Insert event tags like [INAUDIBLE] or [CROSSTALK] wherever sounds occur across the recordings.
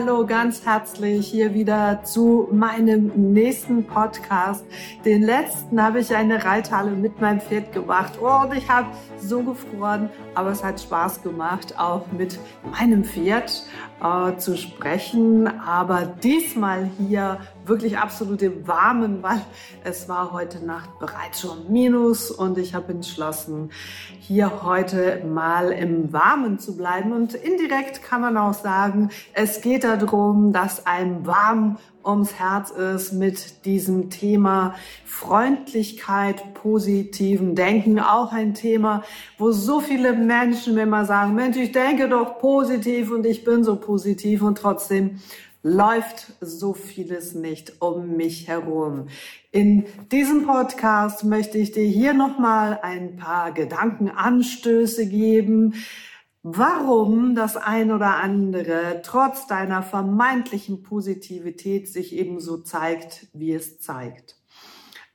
hallo ganz herzlich hier wieder zu meinem nächsten Podcast. Den letzten habe ich eine Reithalle mit meinem Pferd gemacht oh, und ich habe so gefroren, aber es hat Spaß gemacht, auch mit meinem Pferd äh, zu sprechen. Aber diesmal hier wirklich absolut im Warmen, weil es war heute Nacht bereits schon Minus und ich habe entschlossen, hier heute mal im Warmen zu bleiben. Und indirekt kann man auch sagen, es geht darum, dass einem warm ums Herz ist mit diesem Thema Freundlichkeit, positiven Denken. Auch ein Thema, wo so viele Menschen immer sagen, Mensch, ich denke doch positiv und ich bin so positiv und trotzdem läuft so vieles nicht um mich herum. In diesem Podcast möchte ich dir hier nochmal ein paar Gedankenanstöße geben, warum das ein oder andere trotz deiner vermeintlichen Positivität sich ebenso zeigt, wie es zeigt.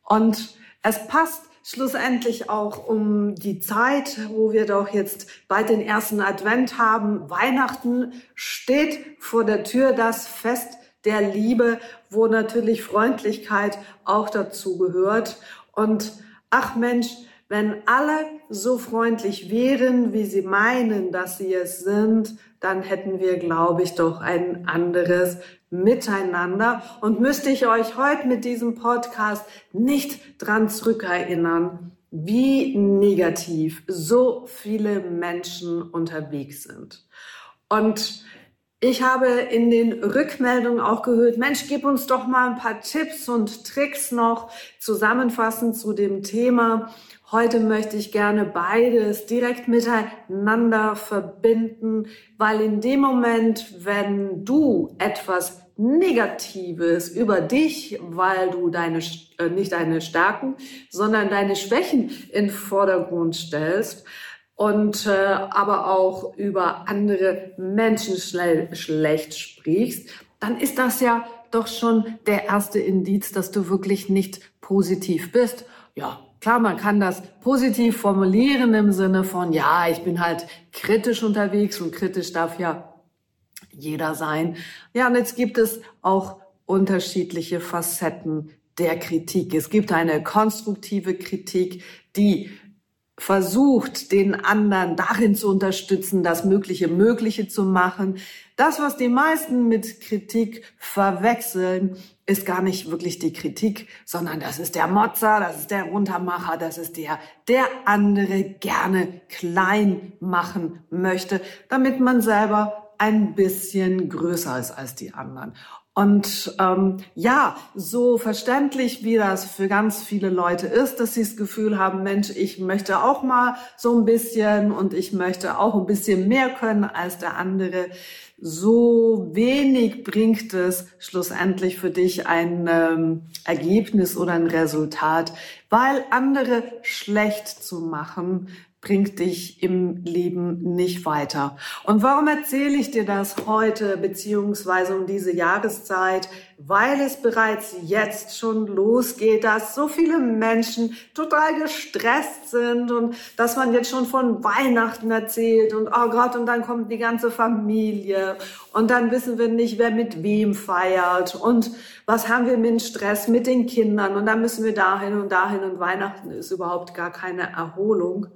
Und es passt schlussendlich auch um die Zeit, wo wir doch jetzt bald den ersten Advent haben. Weihnachten steht vor der Tür, das Fest der Liebe, wo natürlich Freundlichkeit auch dazu gehört. Und ach Mensch, wenn alle so freundlich wären, wie sie meinen, dass sie es sind, dann hätten wir, glaube ich, doch ein anderes Miteinander. Und müsste ich euch heute mit diesem Podcast nicht dran zurückerinnern, wie negativ so viele Menschen unterwegs sind. Und ich habe in den Rückmeldungen auch gehört, Mensch, gib uns doch mal ein paar Tipps und Tricks noch zusammenfassend zu dem Thema. Heute möchte ich gerne beides direkt miteinander verbinden, weil in dem Moment, wenn du etwas Negatives über dich, weil du deine, äh, nicht deine Stärken, sondern deine Schwächen in Vordergrund stellst, und äh, aber auch über andere Menschen schle schlecht sprichst, dann ist das ja doch schon der erste Indiz, dass du wirklich nicht positiv bist. Ja, Klar, man kann das positiv formulieren im Sinne von, ja, ich bin halt kritisch unterwegs und kritisch darf ja jeder sein. Ja, und jetzt gibt es auch unterschiedliche Facetten der Kritik. Es gibt eine konstruktive Kritik, die versucht, den anderen darin zu unterstützen, das Mögliche Mögliche zu machen. Das, was die meisten mit Kritik verwechseln, ist gar nicht wirklich die Kritik, sondern das ist der Motzer, das ist der Runtermacher, das ist der, der andere gerne klein machen möchte, damit man selber ein bisschen größer ist als die anderen. Und ähm, ja, so verständlich wie das für ganz viele Leute ist, dass sie das Gefühl haben, Mensch, ich möchte auch mal so ein bisschen und ich möchte auch ein bisschen mehr können als der andere, so wenig bringt es schlussendlich für dich ein ähm, Ergebnis oder ein Resultat, weil andere schlecht zu machen bringt dich im Leben nicht weiter. Und warum erzähle ich dir das heute beziehungsweise um diese Jahreszeit? Weil es bereits jetzt schon losgeht, dass so viele Menschen total gestresst sind und dass man jetzt schon von Weihnachten erzählt und oh Gott, und dann kommt die ganze Familie und dann wissen wir nicht, wer mit wem feiert und was haben wir mit Stress mit den Kindern und dann müssen wir dahin und dahin und Weihnachten ist überhaupt gar keine Erholung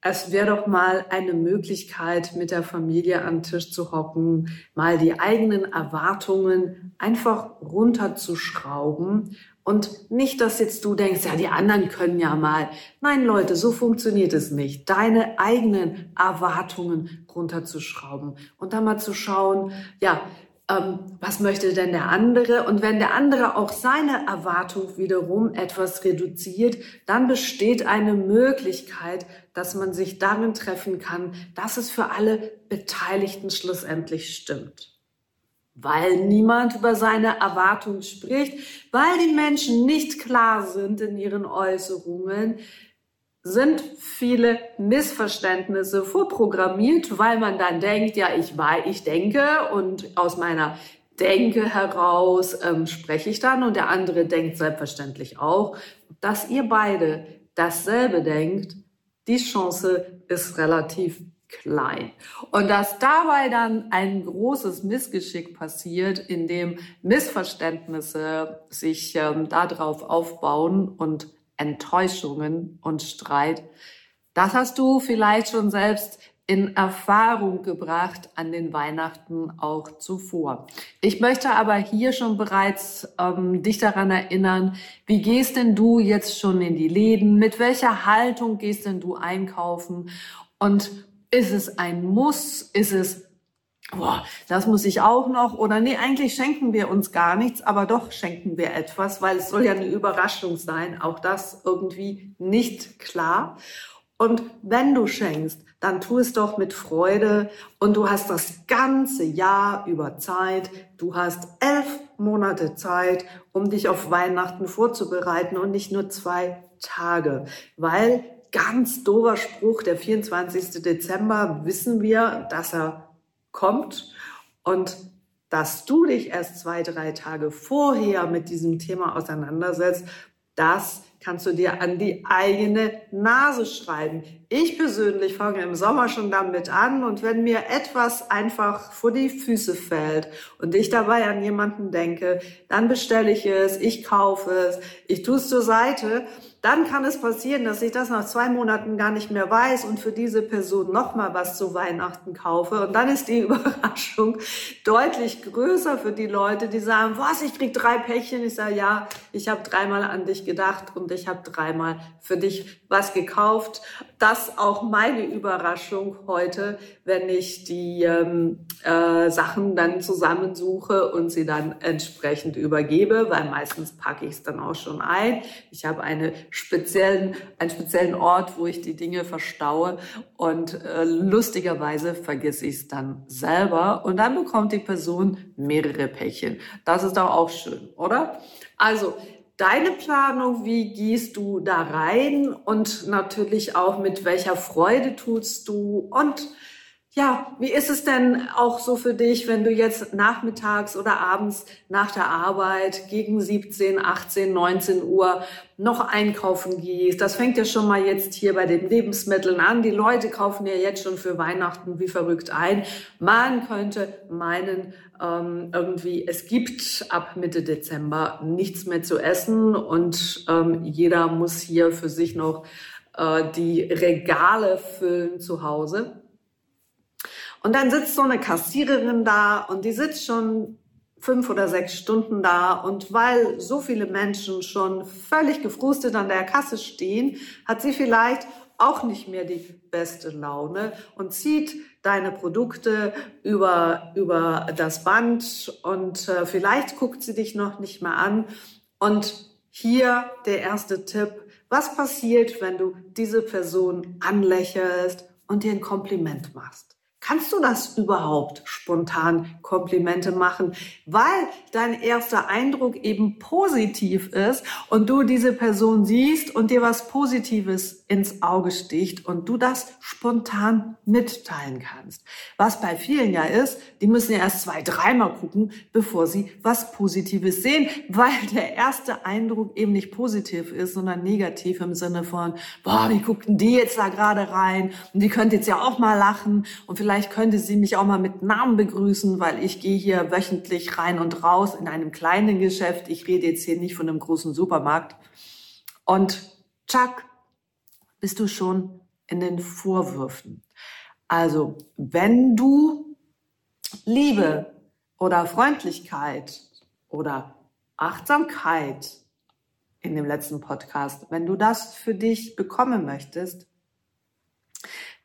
es wäre doch mal eine Möglichkeit, mit der Familie den Tisch zu hocken, mal die eigenen Erwartungen einfach runterzuschrauben und nicht, dass jetzt du denkst, ja, die anderen können ja mal. Nein, Leute, so funktioniert es nicht. Deine eigenen Erwartungen runterzuschrauben und dann mal zu schauen, ja, ähm, was möchte denn der andere? Und wenn der andere auch seine Erwartung wiederum etwas reduziert, dann besteht eine Möglichkeit, dass man sich darin treffen kann, dass es für alle Beteiligten schlussendlich stimmt. Weil niemand über seine Erwartung spricht, weil die Menschen nicht klar sind in ihren Äußerungen, sind viele Missverständnisse vorprogrammiert, weil man dann denkt, ja, ich war, ich denke und aus meiner denke heraus, ähm, spreche ich dann und der andere denkt selbstverständlich auch, dass ihr beide dasselbe denkt, die Chance ist relativ klein. Und dass dabei dann ein großes Missgeschick passiert, in dem Missverständnisse sich ähm, darauf aufbauen und Enttäuschungen und Streit, das hast du vielleicht schon selbst in Erfahrung gebracht an den Weihnachten auch zuvor. Ich möchte aber hier schon bereits ähm, dich daran erinnern, wie gehst denn du jetzt schon in die Läden? Mit welcher Haltung gehst denn du einkaufen? Und ist es ein Muss? Ist es, boah, das muss ich auch noch? Oder nee, eigentlich schenken wir uns gar nichts, aber doch schenken wir etwas, weil es soll ja eine Überraschung sein. Auch das irgendwie nicht klar. Und wenn du schenkst, dann tu es doch mit Freude und du hast das ganze Jahr über Zeit. Du hast elf Monate Zeit, um dich auf Weihnachten vorzubereiten und nicht nur zwei Tage, weil ganz dober Spruch, der 24. Dezember, wissen wir, dass er kommt und dass du dich erst zwei, drei Tage vorher mit diesem Thema auseinandersetzt, das kannst du dir an die eigene Nase schreiben. Ich persönlich fange im Sommer schon damit an und wenn mir etwas einfach vor die Füße fällt und ich dabei an jemanden denke, dann bestelle ich es, ich kaufe es, ich tue es zur Seite dann kann es passieren, dass ich das nach zwei Monaten gar nicht mehr weiß und für diese Person nochmal was zu Weihnachten kaufe. Und dann ist die [LAUGHS] Überraschung deutlich größer für die Leute, die sagen, was, ich krieg drei Päckchen. Ich sage, ja, ich habe dreimal an dich gedacht und ich habe dreimal für dich was gekauft. Das auch meine Überraschung heute, wenn ich die ähm, äh, Sachen dann zusammensuche und sie dann entsprechend übergebe, weil meistens packe ich es dann auch schon ein. Ich habe eine speziellen, einen speziellen Ort, wo ich die Dinge verstaue und äh, lustigerweise vergesse ich es dann selber und dann bekommt die Person mehrere Päckchen. Das ist doch auch schön, oder? Also deine Planung, wie gehst du da rein und natürlich auch mit welcher Freude tust du und ja, wie ist es denn auch so für dich, wenn du jetzt nachmittags oder abends nach der Arbeit gegen 17, 18, 19 Uhr noch einkaufen gehst? Das fängt ja schon mal jetzt hier bei den Lebensmitteln an. Die Leute kaufen ja jetzt schon für Weihnachten wie verrückt ein. Man könnte meinen, ähm, irgendwie, es gibt ab Mitte Dezember nichts mehr zu essen und ähm, jeder muss hier für sich noch äh, die Regale füllen zu Hause. Und dann sitzt so eine Kassiererin da und die sitzt schon fünf oder sechs Stunden da und weil so viele Menschen schon völlig gefrustet an der Kasse stehen, hat sie vielleicht auch nicht mehr die beste Laune und zieht deine Produkte über, über das Band und äh, vielleicht guckt sie dich noch nicht mehr an. Und hier der erste Tipp. Was passiert, wenn du diese Person anlächelst und dir ein Kompliment machst? Kannst du das überhaupt spontan Komplimente machen, weil dein erster Eindruck eben positiv ist und du diese Person siehst und dir was Positives ins Auge sticht und du das spontan mitteilen kannst. Was bei vielen ja ist, die müssen ja erst zwei, dreimal gucken, bevor sie was Positives sehen, weil der erste Eindruck eben nicht positiv ist, sondern negativ im Sinne von, boah, wie guckten die jetzt da gerade rein? Und die könnte jetzt ja auch mal lachen. Und vielleicht vielleicht könnte sie mich auch mal mit Namen begrüßen, weil ich gehe hier wöchentlich rein und raus in einem kleinen Geschäft. Ich rede jetzt hier nicht von einem großen Supermarkt. Und tschack, bist du schon in den Vorwürfen. Also, wenn du Liebe oder Freundlichkeit oder Achtsamkeit in dem letzten Podcast, wenn du das für dich bekommen möchtest,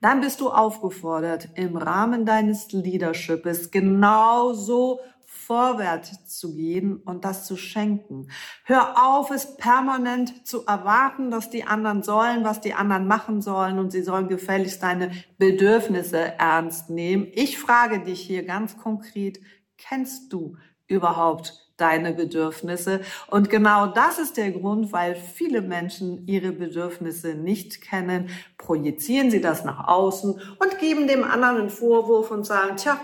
dann bist du aufgefordert, im Rahmen deines Leaderships genauso vorwärts zu gehen und das zu schenken. Hör auf, es permanent zu erwarten, dass die anderen sollen, was die anderen machen sollen und sie sollen gefälligst deine Bedürfnisse ernst nehmen. Ich frage dich hier ganz konkret, kennst du überhaupt deine Bedürfnisse. Und genau das ist der Grund, weil viele Menschen ihre Bedürfnisse nicht kennen, projizieren sie das nach außen und geben dem anderen einen Vorwurf und sagen, tja,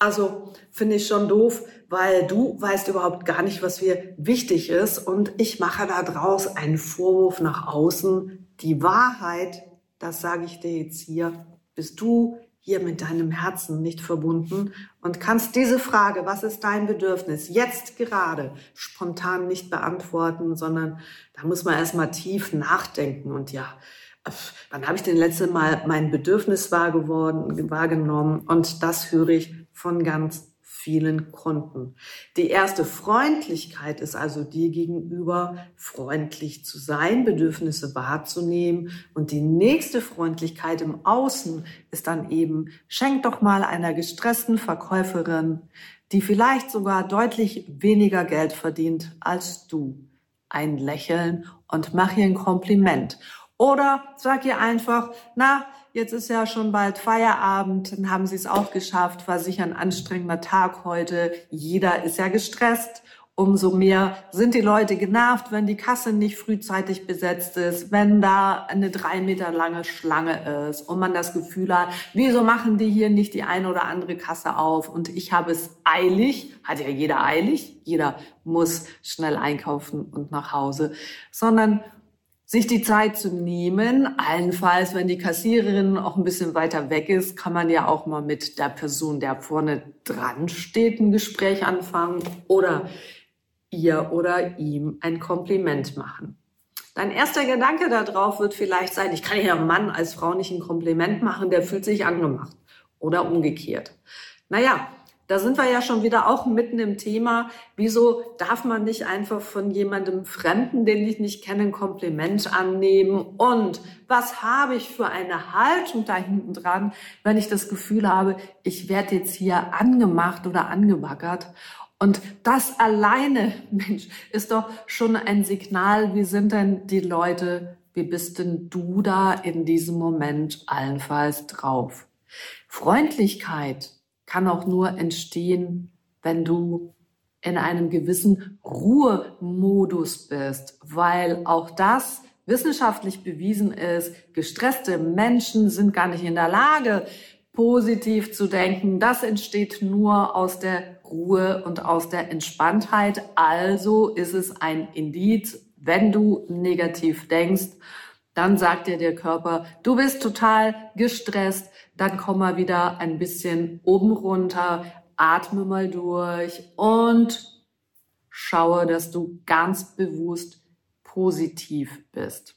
Also finde ich schon doof, weil du weißt überhaupt gar nicht, was mir wichtig ist und ich mache da draus einen Vorwurf nach außen. Die Wahrheit, das sage ich dir jetzt hier, bist du hier mit deinem Herzen nicht verbunden und kannst diese Frage, was ist dein Bedürfnis, jetzt gerade spontan nicht beantworten, sondern da muss man erstmal tief nachdenken. Und ja, wann habe ich denn letzte Mal mein Bedürfnis wahr geworden, wahrgenommen? Und das höre ich von ganz vielen Kunden. Die erste Freundlichkeit ist also die gegenüber, freundlich zu sein, Bedürfnisse wahrzunehmen. Und die nächste Freundlichkeit im Außen ist dann eben, schenk doch mal einer gestressten Verkäuferin, die vielleicht sogar deutlich weniger Geld verdient als du, ein Lächeln und mach ihr ein Kompliment. Oder sag ihr einfach, na, jetzt ist ja schon bald Feierabend, dann haben sie es auch geschafft, war sicher ein anstrengender Tag heute. Jeder ist ja gestresst. Umso mehr sind die Leute genervt, wenn die Kasse nicht frühzeitig besetzt ist, wenn da eine drei Meter lange Schlange ist und man das Gefühl hat, wieso machen die hier nicht die eine oder andere Kasse auf und ich habe es eilig, hat ja jeder eilig, jeder muss schnell einkaufen und nach Hause, sondern sich die Zeit zu nehmen. Allenfalls, wenn die Kassiererin auch ein bisschen weiter weg ist, kann man ja auch mal mit der Person, der vorne dran steht, ein Gespräch anfangen oder ihr oder ihm ein Kompliment machen. Dein erster Gedanke darauf wird vielleicht sein, ich kann ja Mann als Frau nicht ein Kompliment machen, der fühlt sich angemacht. Oder umgekehrt. Naja, da sind wir ja schon wieder auch mitten im Thema. Wieso darf man nicht einfach von jemandem Fremden, den ich nicht kenne, ein Kompliment annehmen? Und was habe ich für eine Haltung da hinten dran, wenn ich das Gefühl habe, ich werde jetzt hier angemacht oder angebaggert? Und das alleine, [LAUGHS] Mensch, ist doch schon ein Signal, wie sind denn die Leute, wie bist denn du da in diesem Moment allenfalls drauf? Freundlichkeit kann auch nur entstehen, wenn du in einem gewissen Ruhemodus bist, weil auch das wissenschaftlich bewiesen ist, gestresste Menschen sind gar nicht in der Lage, positiv zu denken. Das entsteht nur aus der Ruhe und aus der Entspanntheit. Also ist es ein Indiz, wenn du negativ denkst, dann sagt dir der Körper, du bist total gestresst, dann komm mal wieder ein bisschen oben runter, atme mal durch und schaue, dass du ganz bewusst positiv bist.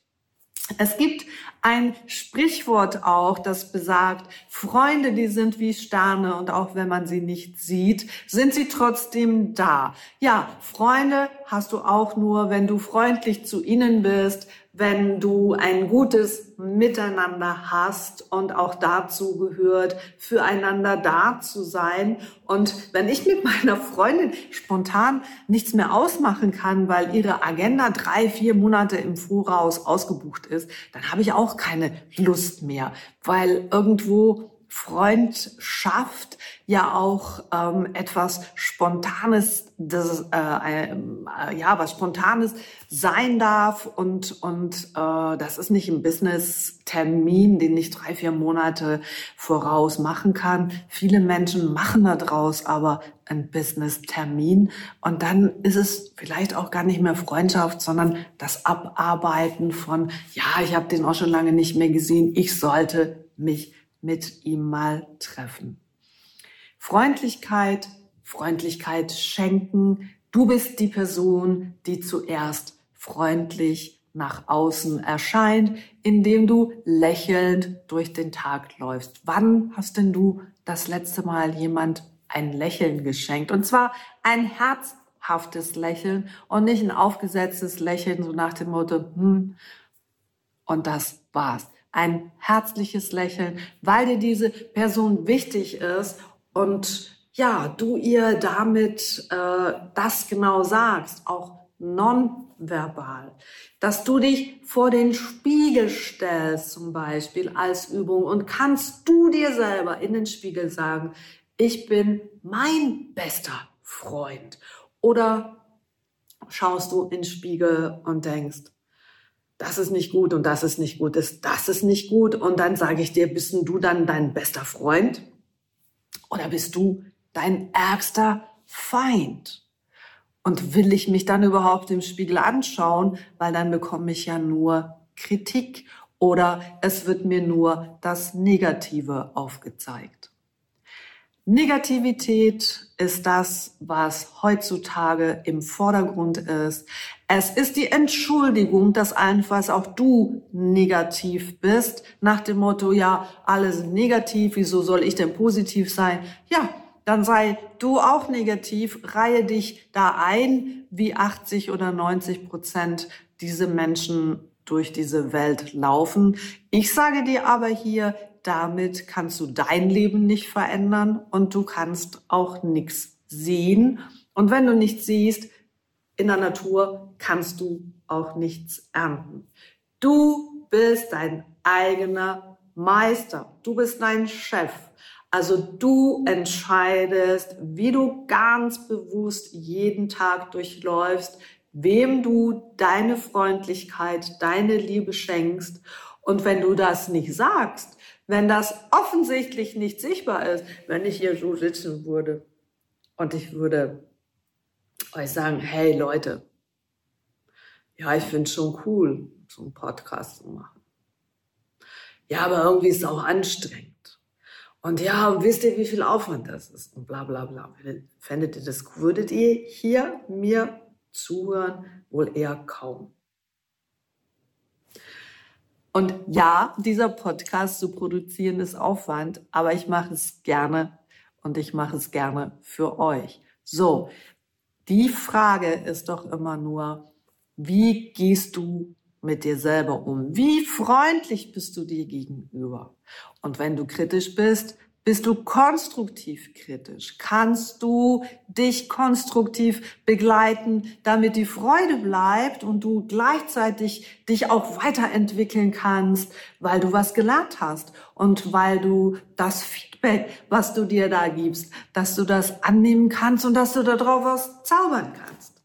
Es gibt ein Sprichwort auch, das besagt, Freunde, die sind wie Sterne und auch wenn man sie nicht sieht, sind sie trotzdem da. Ja, Freunde hast du auch nur, wenn du freundlich zu ihnen bist, wenn du ein gutes Miteinander hast und auch dazu gehört, füreinander da zu sein. Und wenn ich mit meiner Freundin spontan nichts mehr ausmachen kann, weil ihre Agenda drei, vier Monate im Voraus ausgebucht ist, dann habe ich auch keine Lust mehr, weil irgendwo Freundschaft ja auch ähm, etwas Spontanes, das, äh, äh, ja, was Spontanes sein darf und und äh, das ist nicht ein Business-Termin, den ich drei vier Monate voraus machen kann. Viele Menschen machen daraus aber ein Business-Termin und dann ist es vielleicht auch gar nicht mehr Freundschaft, sondern das Abarbeiten von ja, ich habe den auch schon lange nicht mehr gesehen, ich sollte mich mit ihm mal treffen. Freundlichkeit, Freundlichkeit schenken. Du bist die Person, die zuerst freundlich nach außen erscheint, indem du lächelnd durch den Tag läufst. Wann hast denn du das letzte Mal jemand ein Lächeln geschenkt? Und zwar ein herzhaftes Lächeln und nicht ein aufgesetztes Lächeln, so nach dem Motto, hm, und das war's ein herzliches Lächeln, weil dir diese Person wichtig ist und ja, du ihr damit äh, das genau sagst, auch nonverbal, dass du dich vor den Spiegel stellst zum Beispiel als Übung und kannst du dir selber in den Spiegel sagen, ich bin mein bester Freund. Oder schaust du in den Spiegel und denkst, das ist nicht gut und das ist nicht gut, das, das ist nicht gut. Und dann sage ich dir, bist du dann dein bester Freund? Oder bist du dein ärgster Feind. Und will ich mich dann überhaupt im Spiegel anschauen, weil dann bekomme ich ja nur Kritik oder es wird mir nur das Negative aufgezeigt. Negativität ist das, was heutzutage im Vordergrund ist. Es ist die Entschuldigung, dass einfach auch du negativ bist, nach dem Motto, ja, alle sind negativ, wieso soll ich denn positiv sein? Ja, dann sei du auch negativ, reihe dich da ein, wie 80 oder 90 Prozent diese Menschen durch diese Welt laufen. Ich sage dir aber hier, damit kannst du dein Leben nicht verändern und du kannst auch nichts sehen. Und wenn du nichts siehst in der Natur, kannst du auch nichts ernten. Du bist dein eigener Meister. Du bist dein Chef. Also du entscheidest, wie du ganz bewusst jeden Tag durchläufst, wem du deine Freundlichkeit, deine Liebe schenkst. Und wenn du das nicht sagst, wenn das offensichtlich nicht sichtbar ist, wenn ich hier so sitzen würde und ich würde euch sagen, hey Leute, ja, ich finde es schon cool, so einen Podcast zu machen. Ja, aber irgendwie ist es auch anstrengend. Und ja, und wisst ihr, wie viel Aufwand das ist? Und bla bla bla. Fändet ihr das, würdet ihr hier mir zuhören? Wohl eher kaum. Und ja, dieser Podcast zu produzieren ist Aufwand, aber ich mache es gerne und ich mache es gerne für euch. So, die Frage ist doch immer nur, wie gehst du mit dir selber um? Wie freundlich bist du dir gegenüber? Und wenn du kritisch bist, bist du konstruktiv kritisch? Kannst du dich konstruktiv begleiten, damit die Freude bleibt und du gleichzeitig dich auch weiterentwickeln kannst, weil du was gelernt hast und weil du das Feedback, was du dir da gibst, dass du das annehmen kannst und dass du darauf was zaubern kannst?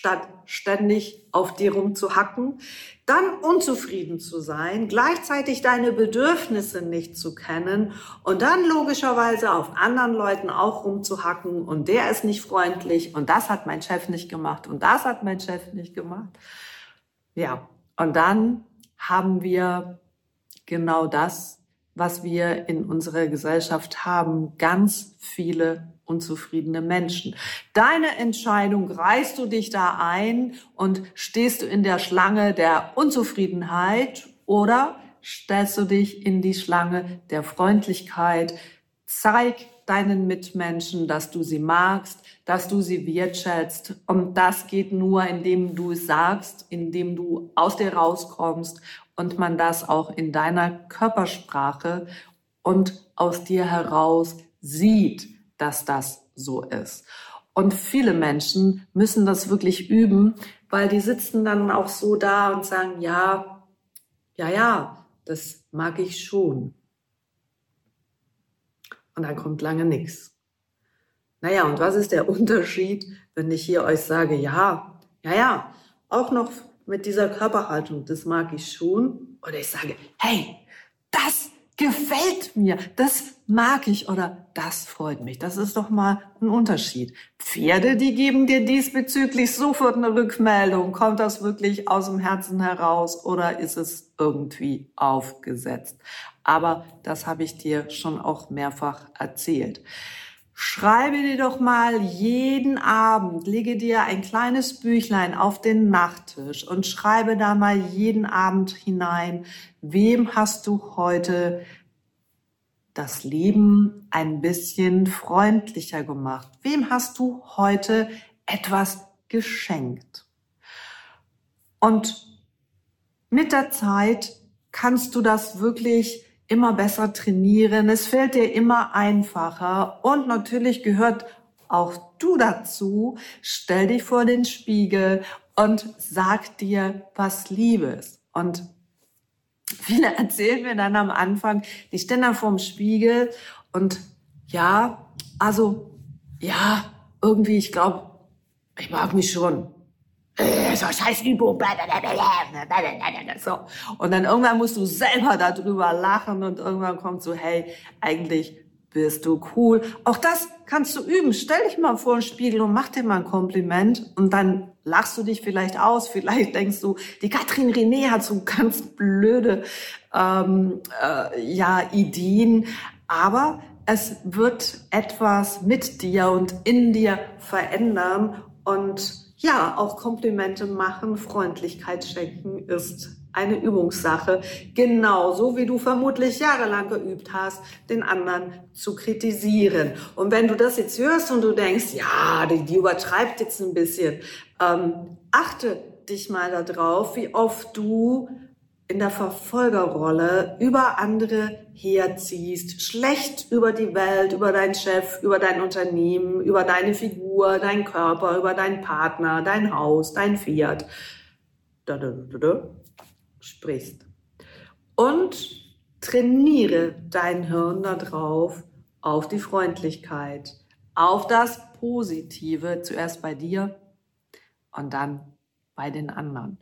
Statt ständig auf dir rumzuhacken, dann unzufrieden zu sein, gleichzeitig deine Bedürfnisse nicht zu kennen und dann logischerweise auf anderen Leuten auch rumzuhacken und der ist nicht freundlich und das hat mein Chef nicht gemacht und das hat mein Chef nicht gemacht. Ja, und dann haben wir genau das, was wir in unserer Gesellschaft haben, ganz viele unzufriedene Menschen. Deine Entscheidung, reißt du dich da ein und stehst du in der Schlange der Unzufriedenheit oder stellst du dich in die Schlange der Freundlichkeit? Zeig deinen Mitmenschen, dass du sie magst, dass du sie wertschätzt. Und das geht nur, indem du es sagst, indem du aus dir rauskommst und man das auch in deiner Körpersprache und aus dir heraus sieht dass das so ist. Und viele Menschen müssen das wirklich üben, weil die sitzen dann auch so da und sagen, ja, ja, ja, das mag ich schon. Und dann kommt lange nichts. Naja, und was ist der [LAUGHS] Unterschied, wenn ich hier euch sage, ja, ja, ja, auch noch mit dieser Körperhaltung, das mag ich schon. Oder ich sage, hey, das gefällt mir, das mag ich oder das freut mich. Das ist doch mal ein Unterschied. Pferde, die geben dir diesbezüglich sofort eine Rückmeldung. Kommt das wirklich aus dem Herzen heraus oder ist es irgendwie aufgesetzt? Aber das habe ich dir schon auch mehrfach erzählt. Schreibe dir doch mal jeden Abend, lege dir ein kleines Büchlein auf den Nachttisch und schreibe da mal jeden Abend hinein, wem hast du heute das Leben ein bisschen freundlicher gemacht? Wem hast du heute etwas geschenkt? Und mit der Zeit kannst du das wirklich immer besser trainieren. Es fällt dir immer einfacher. Und natürlich gehört auch du dazu. Stell dich vor den Spiegel und sag dir, was Liebe ist. Und viele [LAUGHS] erzählen mir dann am Anfang, die stehen dann vorm Spiegel und ja, also, ja, irgendwie, ich glaube, ich mag mich schon so scheiß so. Und dann irgendwann musst du selber darüber lachen und irgendwann kommt so, hey, eigentlich bist du cool. Auch das kannst du üben. Stell dich mal vor den Spiegel und mach dir mal ein Kompliment und dann lachst du dich vielleicht aus. Vielleicht denkst du, die Katrin René hat so ganz blöde ähm, äh, ja Ideen, aber es wird etwas mit dir und in dir verändern und ja, auch Komplimente machen, Freundlichkeit schenken ist eine Übungssache. Genauso wie du vermutlich jahrelang geübt hast, den anderen zu kritisieren. Und wenn du das jetzt hörst und du denkst, ja, die, die übertreibt jetzt ein bisschen, ähm, achte dich mal darauf, wie oft du in der Verfolgerrolle über andere herziehst, schlecht über die Welt, über deinen Chef, über dein Unternehmen, über deine Figur, deinen Körper, über deinen Partner, dein Haus, dein Fiat, da, da, da, sprichst. Und trainiere dein Hirn darauf, auf die Freundlichkeit, auf das Positive, zuerst bei dir und dann bei den anderen.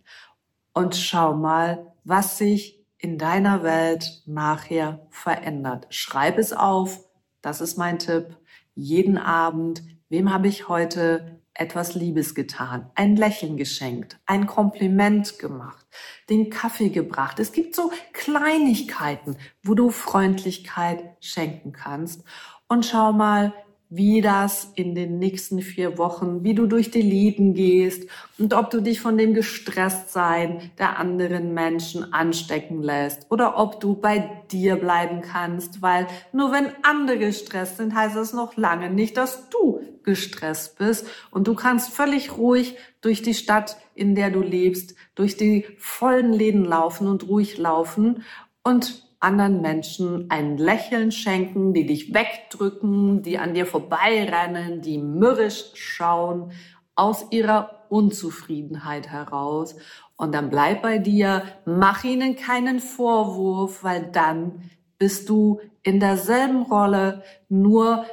Und schau mal, was sich in deiner Welt nachher verändert. Schreib es auf, das ist mein Tipp. Jeden Abend, wem habe ich heute etwas Liebes getan, ein Lächeln geschenkt, ein Kompliment gemacht, den Kaffee gebracht. Es gibt so Kleinigkeiten, wo du Freundlichkeit schenken kannst. Und schau mal, wie das in den nächsten vier Wochen, wie du durch die Lieden gehst und ob du dich von dem Gestresstsein der anderen Menschen anstecken lässt oder ob du bei dir bleiben kannst, weil nur wenn andere gestresst sind, heißt das noch lange nicht, dass du gestresst bist. Und du kannst völlig ruhig durch die Stadt, in der du lebst, durch die vollen Läden laufen und ruhig laufen und anderen Menschen ein Lächeln schenken, die dich wegdrücken, die an dir vorbeirennen, die mürrisch schauen, aus ihrer Unzufriedenheit heraus. Und dann bleib bei dir, mach ihnen keinen Vorwurf, weil dann bist du in derselben Rolle, nur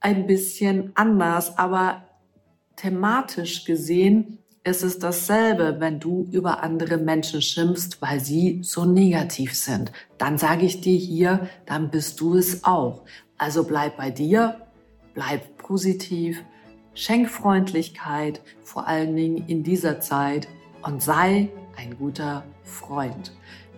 ein bisschen anders, aber thematisch gesehen ist es dasselbe, wenn du über andere Menschen schimpfst, weil sie so negativ sind. Dann sage ich dir hier, dann bist du es auch. Also bleib bei dir, bleib positiv, schenk Freundlichkeit, vor allen Dingen in dieser Zeit und sei ein guter Freund.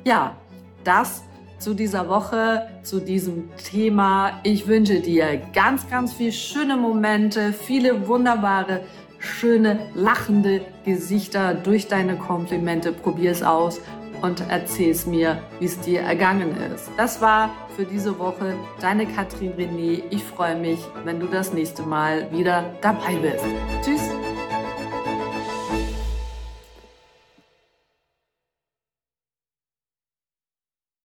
Ja, das zu dieser Woche, zu diesem Thema. Ich wünsche dir ganz, ganz viele schöne Momente, viele wunderbare schöne, lachende Gesichter durch deine Komplimente. Probier es aus und erzähl es mir, wie es dir ergangen ist. Das war für diese Woche deine Katrin René. Ich freue mich, wenn du das nächste Mal wieder dabei bist. Tschüss!